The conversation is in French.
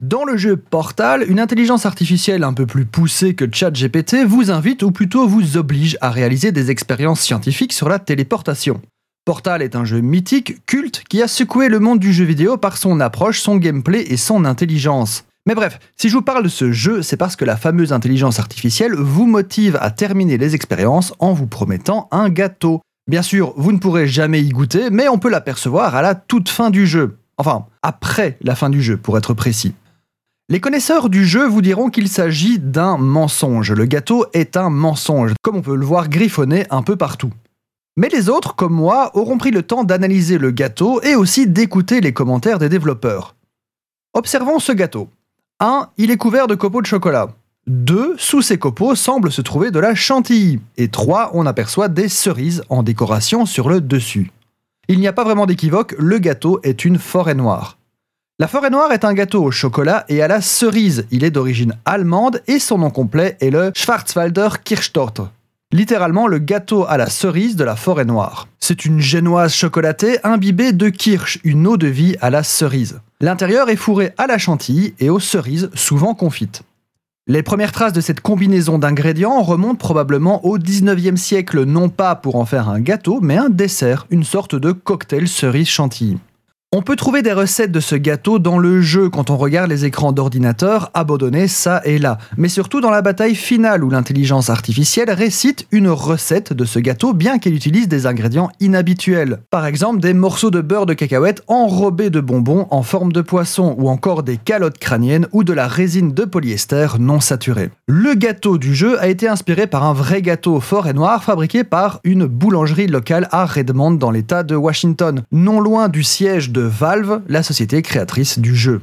Dans le jeu Portal, une intelligence artificielle un peu plus poussée que ChatGPT vous invite ou plutôt vous oblige à réaliser des expériences scientifiques sur la téléportation. Portal est un jeu mythique, culte, qui a secoué le monde du jeu vidéo par son approche, son gameplay et son intelligence. Mais bref, si je vous parle de ce jeu, c'est parce que la fameuse intelligence artificielle vous motive à terminer les expériences en vous promettant un gâteau. Bien sûr, vous ne pourrez jamais y goûter, mais on peut l'apercevoir à la toute fin du jeu. Enfin, après la fin du jeu, pour être précis. Les connaisseurs du jeu vous diront qu'il s'agit d'un mensonge. Le gâteau est un mensonge, comme on peut le voir griffonner un peu partout. Mais les autres, comme moi, auront pris le temps d'analyser le gâteau et aussi d'écouter les commentaires des développeurs. Observons ce gâteau. 1. Il est couvert de copeaux de chocolat. 2. Sous ces copeaux semble se trouver de la chantilly. Et 3. On aperçoit des cerises en décoration sur le dessus. Il n'y a pas vraiment d'équivoque, le gâteau est une forêt noire. La forêt noire est un gâteau au chocolat et à la cerise. Il est d'origine allemande et son nom complet est le Schwarzwalder Kirschtorte. Littéralement le gâteau à la cerise de la forêt noire. C'est une génoise chocolatée imbibée de kirsch, une eau de vie à la cerise. L'intérieur est fourré à la chantilly et aux cerises, souvent confites. Les premières traces de cette combinaison d'ingrédients remontent probablement au 19e siècle, non pas pour en faire un gâteau, mais un dessert, une sorte de cocktail cerise chantilly. On peut trouver des recettes de ce gâteau dans le jeu quand on regarde les écrans d'ordinateur abandonnés ça et là, mais surtout dans la bataille finale où l'intelligence artificielle récite une recette de ce gâteau bien qu'elle utilise des ingrédients inhabituels. Par exemple des morceaux de beurre de cacahuète enrobés de bonbons en forme de poisson ou encore des calottes crâniennes ou de la résine de polyester non saturée. Le gâteau du jeu a été inspiré par un vrai gâteau fort et noir fabriqué par une boulangerie locale à Redmond dans l'état de Washington, non loin du siège de Valve, la société créatrice du jeu.